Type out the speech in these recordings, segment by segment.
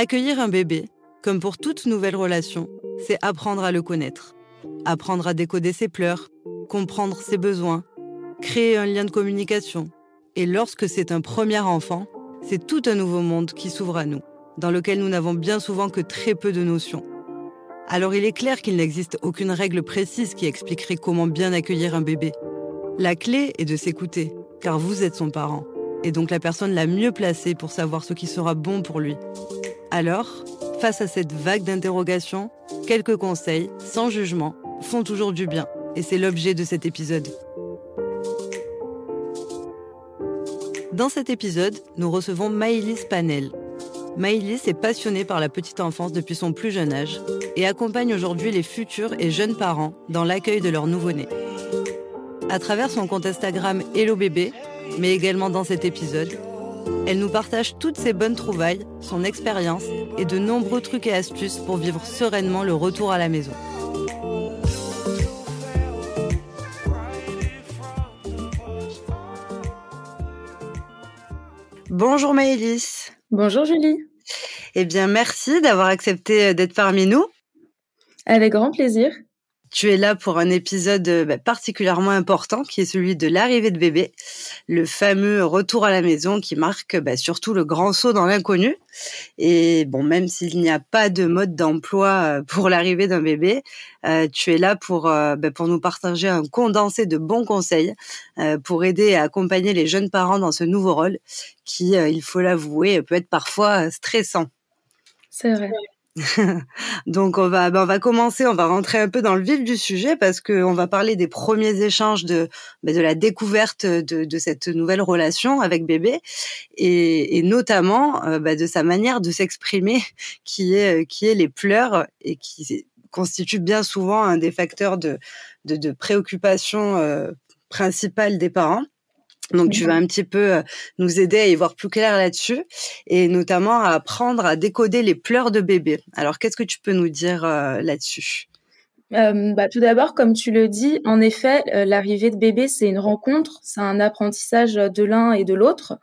Accueillir un bébé, comme pour toute nouvelle relation, c'est apprendre à le connaître. Apprendre à décoder ses pleurs, comprendre ses besoins, créer un lien de communication. Et lorsque c'est un premier enfant, c'est tout un nouveau monde qui s'ouvre à nous, dans lequel nous n'avons bien souvent que très peu de notions. Alors il est clair qu'il n'existe aucune règle précise qui expliquerait comment bien accueillir un bébé. La clé est de s'écouter, car vous êtes son parent, et donc la personne la mieux placée pour savoir ce qui sera bon pour lui. Alors, face à cette vague d'interrogations, quelques conseils, sans jugement, font toujours du bien, et c'est l'objet de cet épisode. Dans cet épisode, nous recevons Maïlis Panel. Maïlis est passionnée par la petite enfance depuis son plus jeune âge et accompagne aujourd'hui les futurs et jeunes parents dans l'accueil de leur nouveau-né. À travers son compte Instagram Hello Bébé, mais également dans cet épisode, elle nous partage toutes ses bonnes trouvailles, son expérience et de nombreux trucs et astuces pour vivre sereinement le retour à la maison. Bonjour Maëlys. Bonjour Julie. Eh bien, merci d'avoir accepté d'être parmi nous. Avec grand plaisir. Tu es là pour un épisode euh, bah, particulièrement important qui est celui de l'arrivée de bébé, le fameux retour à la maison qui marque bah, surtout le grand saut dans l'inconnu. Et bon, même s'il n'y a pas de mode d'emploi euh, pour l'arrivée d'un bébé, euh, tu es là pour, bah, pour nous partager un condensé de bons conseils pour aider et accompagner les jeunes parents dans ce nouveau rôle qui, il faut l'avouer, peut être parfois stressant. C'est vrai. Donc on va, ben, on va commencer, on va rentrer un peu dans le vif du sujet parce qu'on va parler des premiers échanges de, ben, de la découverte de, de, cette nouvelle relation avec bébé et, et notamment euh, ben, de sa manière de s'exprimer qui est, qui est les pleurs et qui constitue bien souvent un des facteurs de, de, de préoccupation euh, principale des parents. Donc, tu vas un petit peu euh, nous aider à y voir plus clair là-dessus et notamment à apprendre à décoder les pleurs de bébé. Alors, qu'est-ce que tu peux nous dire euh, là-dessus? Euh, bah, Tout d'abord, comme tu le dis, en effet, l'arrivée de bébé, c'est une rencontre, c'est un apprentissage de l'un et de l'autre.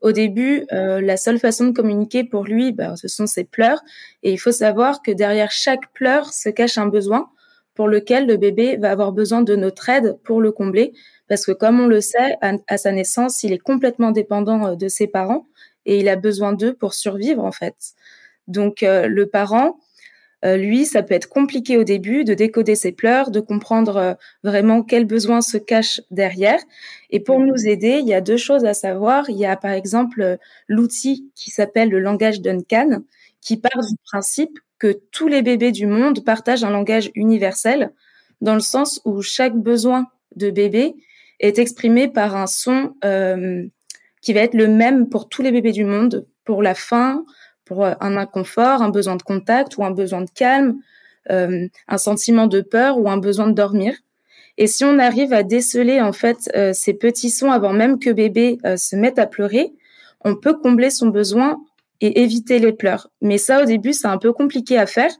Au début, la seule façon de communiquer pour lui, bah, ce sont ses pleurs. Et il faut savoir que derrière chaque pleur se cache un besoin pour lequel le bébé va avoir besoin de notre aide pour le combler parce que comme on le sait, à, sa naissance, il est complètement dépendant euh, de ses parents et il a besoin d'eux pour survivre en fait. Donc euh, le parent, euh, lui, ça peut être compliqué au début de décoder ses pleurs, de comprendre vraiment quels besoins se cachent derrière. Et pour nous aider, il y a deux choses à savoir. Il y a par exemple l'outil qui s'appelle le langage Duncan, qui part du principe que tous les bébés du monde partagent un langage universel, dans le sens où chaque besoin de bébé est exprimé par un son euh, qui va être le même pour tous les bébés du monde, pour la faim, pour euh, un inconfort, un besoin de contact ou un besoin de calme, euh, un sentiment de peur ou un besoin de dormir. Et si on arrive à déceler en fait euh, ces petits sons avant même que bébé euh, se mette à pleurer, on peut combler son besoin et éviter les pleurs. Mais ça, au début, c'est un peu compliqué à faire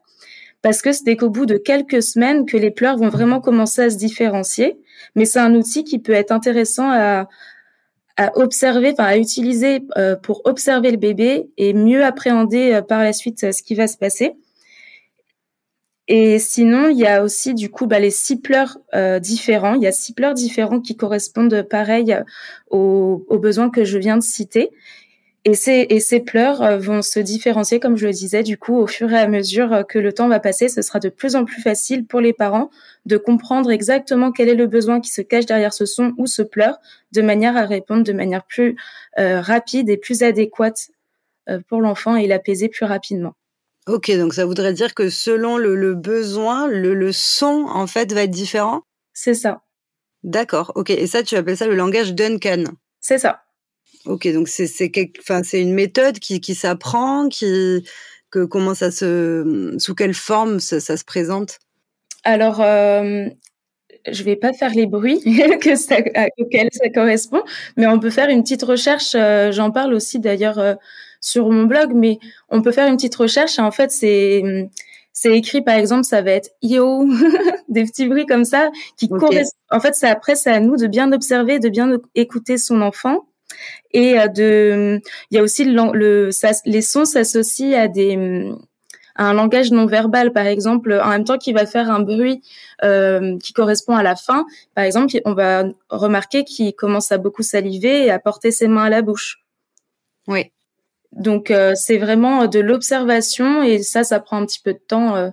parce que c'est qu'au bout de quelques semaines que les pleurs vont vraiment commencer à se différencier. Mais c'est un outil qui peut être intéressant à, observer, enfin à utiliser euh, pour observer le bébé et mieux appréhender euh, par la suite euh, ce qui va se passer. Et sinon, il y a aussi du coup bah, les six pleurs différents. Il y a six pleurs différents qui correspondent pareil aux, besoins que je viens de citer. Et ces, et ces pleurs euh, vont se différencier, comme je le disais, du coup, au fur et à mesure euh, que le temps va passer, ce sera de plus en plus facile pour les parents de comprendre exactement quel est le besoin qui se cache derrière ce son ou ce pleur, de manière à répondre de manière plus euh, rapide et plus adéquate euh, pour l'enfant et l'apaiser plus rapidement. Ok, donc ça voudrait dire que selon le, le besoin, le, le son, en fait, va être différent? C'est ça. D'accord, ok. Et ça, tu appelles ça le langage Duncan? C'est ça. Ok, donc c'est c'est enfin c'est une méthode qui qui s'apprend, qui que comment ça se sous quelle forme ça, ça se présente? Alors euh, je vais pas faire les bruits que ça, auxquels ça correspond, mais on peut faire une petite recherche. Euh, J'en parle aussi d'ailleurs euh, sur mon blog, mais on peut faire une petite recherche. Et en fait, c'est c'est écrit par exemple, ça va être yo, des petits bruits comme ça qui okay. correspondent. En fait, c'est après c'est à nous de bien observer, de bien écouter son enfant Et de, il y a aussi le, les sons s'associent à des à un langage non verbal, par exemple, en même temps qu'il va faire un bruit euh, qui correspond à la faim, par exemple, on va remarquer qu'il commence à beaucoup saliver et à porter ses mains à la bouche. Oui. Donc euh, c'est vraiment de l'observation et ça, ça prend un petit peu de temps euh,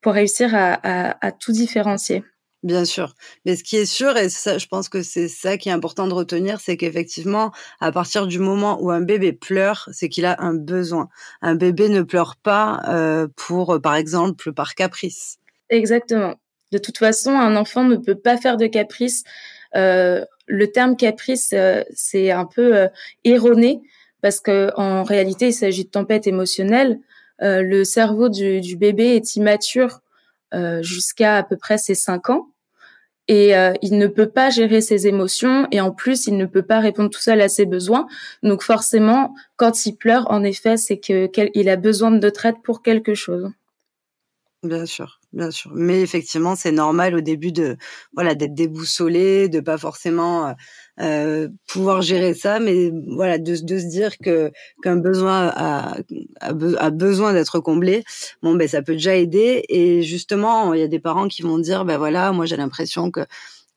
pour réussir à tout différencier. Bien sûr. Mais ce qui est sûr, et ça, je pense que c'est ça qui est important de retenir, c'est qu'effectivement, à partir du moment où un bébé pleure, c'est qu'il a un besoin. Un bébé ne pleure pas euh, pour, par exemple, par caprice. Exactement. De toute façon, un enfant ne peut pas faire de caprice. Euh, le terme caprice, euh, c'est un peu erroné parce que en réalité, il s'agit de tempête émotionnelle. le cerveau du, du, bébé est immature jusqu'à à peu près ses 5 ans et euh, il ne peut pas gérer ses émotions et en plus il ne peut pas répondre tout seul à ses besoins. Donc forcément, quand il pleure, en effet, c'est que qu'il a besoin de traite pour quelque chose. Bien sûr, bien sûr. Mais effectivement, c'est normal au début de voilà d'être déboussolé, de pas forcément euh, euh, pouvoir gérer ça, mais voilà de, de se dire que qu'un besoin a, a, besoin d'être comblé. Bon, ben ça peut déjà aider. Et justement, il y a des parents qui vont dire, ben voilà, moi j'ai l'impression que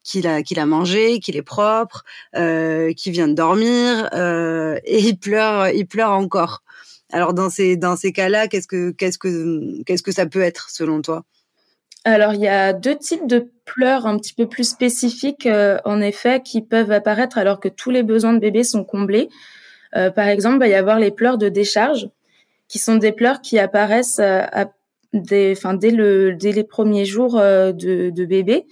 qu'il a qu'il a mangé, qu'il est propre, euh, qu'il vient de dormir euh, et il pleure, il pleure encore. Alors dans ces dans ces cas-là, qu'est-ce que qu'est-ce que qu'est-ce que ça peut être selon toi? Alors il y a deux types de pleurs un petit peu plus spécifiques euh, en effet qui peuvent apparaître alors que tous les besoins de bébé sont comblés. Euh, par exemple, il va y avoir les pleurs de décharge qui sont des pleurs qui apparaissent euh, à des, dès, le, dès les premiers jours de, de bébé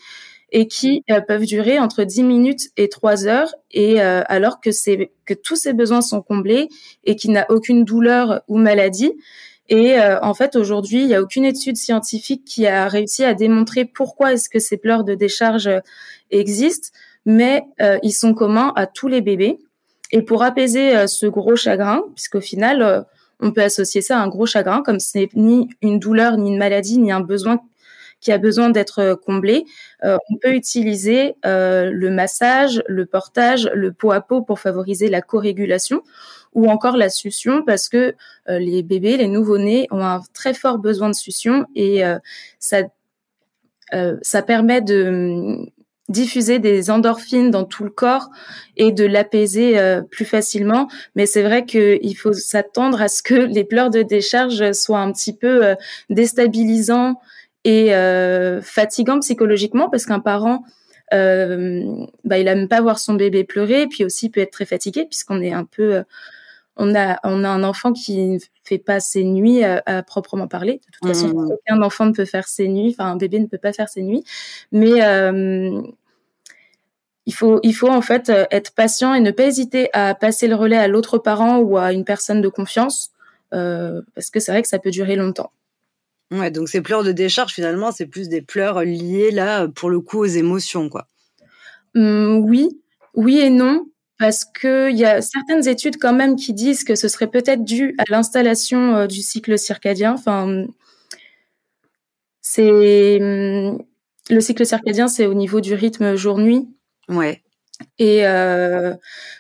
et qui euh, peuvent durer entre 10 minutes et 3 heures et euh, alors que que tous ses besoins sont comblés et qu'il n'a aucune douleur ou maladie et euh, en fait aujourd'hui il n'y a aucune étude scientifique qui a réussi à démontrer pourquoi est-ce que ces pleurs de décharge existent mais ils sont communs à tous les bébés. Et pour apaiser ce gros chagrin puisqu'au final on peut associer ça à un gros chagrin comme ce n'est ni une douleur ni une maladie ni un besoin qui a besoin d'être euh, comblé, euh, on peut utiliser euh, le massage, le portage, le pot à pot pour favoriser la corégulation ou encore la succion parce que les bébés, les nouveau-nés ont un très fort besoin de succion et ça ça permet de hum, diffuser des endorphines dans tout le corps et de l'apaiser plus facilement. Mais c'est vrai qu'il faut s'attendre à ce que les pleurs de décharge soient un petit peu déstabilisants et euh, fatigant psychologiquement parce qu'un parent euh, bah, il aime pas voir son bébé pleurer, puis aussi peut être très fatigué puisqu'on est un peu, euh, on a on a un enfant qui ne fait pas ses nuits à, proprement parler. De toute façon, mmh. aucun enfant ne peut faire ses nuits, enfin un bébé ne peut pas faire ses nuits, mais il faut, il faut en fait être patient et ne pas hésiter à passer le relais à l'autre parent ou à une personne de confiance, parce que c'est vrai que ça peut durer longtemps. Ouais, donc ces pleurs de décharge, finalement, c'est plus des pleurs liées, là, pour le coup, aux émotions, quoi. Mmh, oui, oui et non, parce qu'il y a certaines études quand même qui disent que ce serait peut-être dû à l'installation euh, du cycle circadien. Enfin, c'est mmh, le cycle circadien, c'est au niveau du rythme jour-nuit. Ouais. Et euh,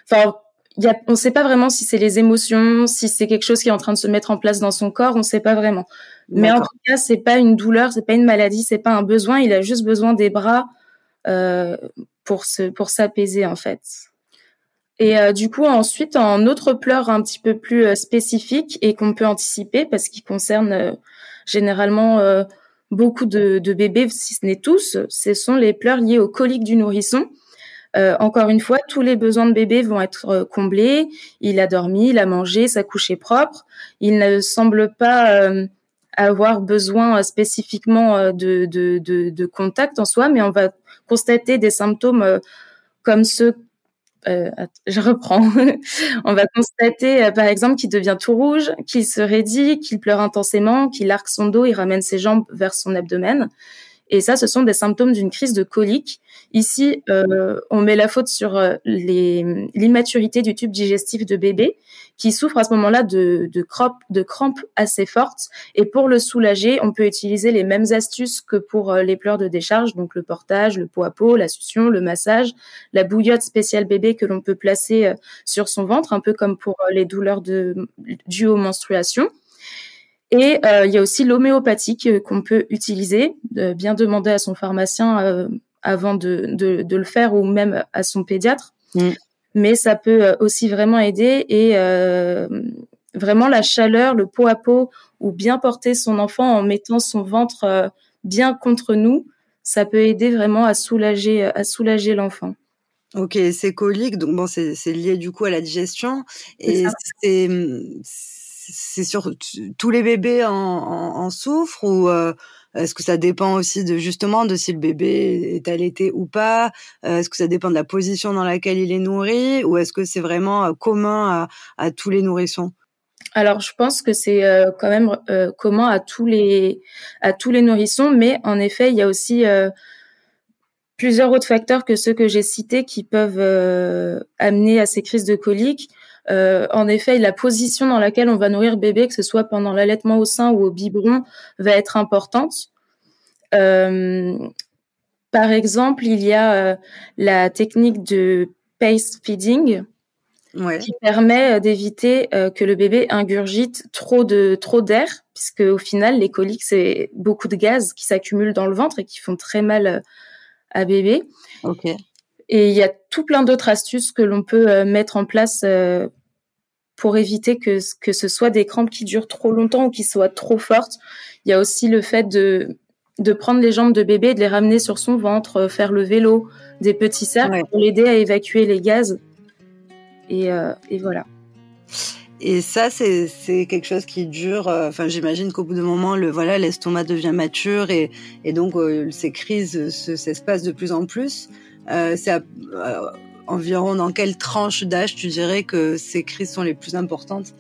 enfin, y a, on ne sait pas vraiment si c'est les émotions, si c'est quelque chose qui est en train de se mettre en place dans son corps, on ne sait pas vraiment. Mais en tout cas, c'est pas une douleur, c'est pas une maladie, c'est pas un besoin. Il a juste besoin des bras euh, pour se pour s'apaiser en fait. Et euh, du coup, ensuite, en autre pleurs un petit peu plus euh, spécifique et qu'on peut anticiper parce qu'il concerne euh, généralement beaucoup de, de, bébés, si ce n'est tous, ce sont les pleurs liées aux coliques du nourrisson. Euh, encore une fois, tous les besoins de bébé vont être comblés. Il a dormi, il a mangé, sa couche est propre. Il ne semble pas euh, avoir besoin spécifiquement de, de, de, contact en soi, mais on va constater des symptômes comme ceux euh, je reprends. on va constater, par exemple, qu'il devient tout rouge, qu'il se raidit, qu'il pleure intensément, qu'il arque son dos, il ramène ses jambes vers son abdomen. Et ça, ce sont des symptômes d'une crise de colique. Ici, euh, on met la faute sur euh, l'immaturité du tube digestif de bébé qui souffre à ce moment-là de, crampes assez fortes. Et pour le soulager, on peut utiliser les mêmes astuces que pour euh, les pleurs de décharge, donc le portage, le pot à pot, la succion, le massage, la bouillotte spéciale bébé que l'on peut placer sur son ventre, un peu comme pour les douleurs de, dues aux menstruations. Et il y a aussi l'homéopathie qu'on peut utiliser, bien demander à son pharmacien avant de, de, de, le faire ou même à son pédiatre. Mm mais ça peut euh, aussi vraiment aider et euh, vraiment la chaleur, le pot à pot ou bien porter son enfant en mettant son ventre euh, bien contre nous, ça peut aider vraiment à soulager à soulager l'enfant. Ok, c'est colique, donc bon, c'est lié du coup à la digestion et c'est c'est sur tous les bébés en, en, en souffrent ou est-ce que ça dépend aussi de justement de si le bébé est allaité ou pas? Euh, Est-ce que ça dépend de la position dans laquelle il est nourri ou est-ce que c'est vraiment euh, commun à, tous les nourrissons? Alors, je pense que c'est euh, quand même commun à tous les à tous les nourrissons, mais en effet, il y a aussi plusieurs autres facteurs que ceux que j'ai cités qui peuvent amener à ces crises de colique. En effet, la position dans laquelle on va nourrir bébé, que ce soit pendant l'allaitement au sein ou au biberon, va être importante. Euh, par exemple, il y a euh, la technique de pace feeding qui permet euh, d'éviter que le bébé ingurgite trop de trop d'air, puisque au final, les coliques c'est beaucoup de gaz qui s'accumulent dans le ventre et qui font très mal à bébé. Et il y a tout plein d'autres astuces que l'on peut mettre en place pour éviter que, que ce soit des crampes qui durent trop longtemps ou qui soient trop fortes. Il y a aussi le fait de, de prendre les jambes de bébé et de les ramener sur son ventre, euh, faire le vélo, des petits cercles pour l'aider à évacuer les gaz. Et, euh, et voilà. Et ça, c'est quelque chose qui dure. Euh, enfin, j'imagine qu'au bout d'un moment, le voilà, l'estomac devient mature et, et donc ces crises s'espacent de plus en plus. C'est environ dans quelle tranche d'âge tu dirais que ces crises sont les plus importantes?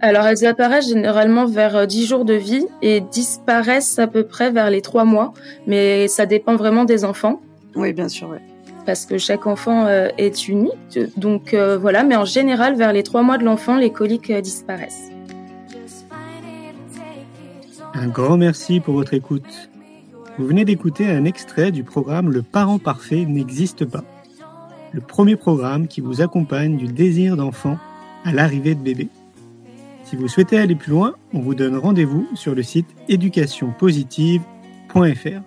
Alors, elles apparaissent généralement vers 10 euh, jours de vie et disparaissent à peu près vers les 3 mois, mais ça dépend vraiment des enfants. Oui, bien sûr, oui. Parce que chaque enfant euh, est unique. Donc euh, voilà, mais en général, vers les 3 mois de l'enfant, les coliques disparaissent. Un grand merci pour votre écoute. Vous venez d'écouter un extrait du programme Le parent parfait n'existe pas le premier programme qui vous accompagne du désir d'enfant à l'arrivée de bébé. Si vous souhaitez aller plus loin, on vous donne rendez-vous sur le site éducationpositive.fr.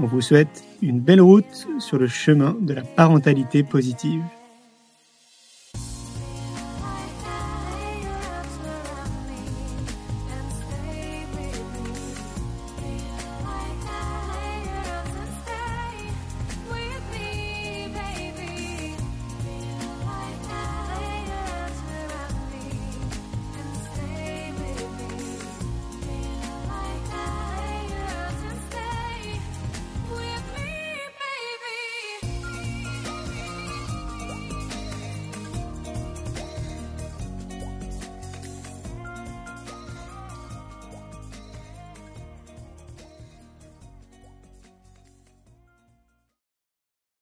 On vous souhaite une belle route sur le chemin de la parentalité positive.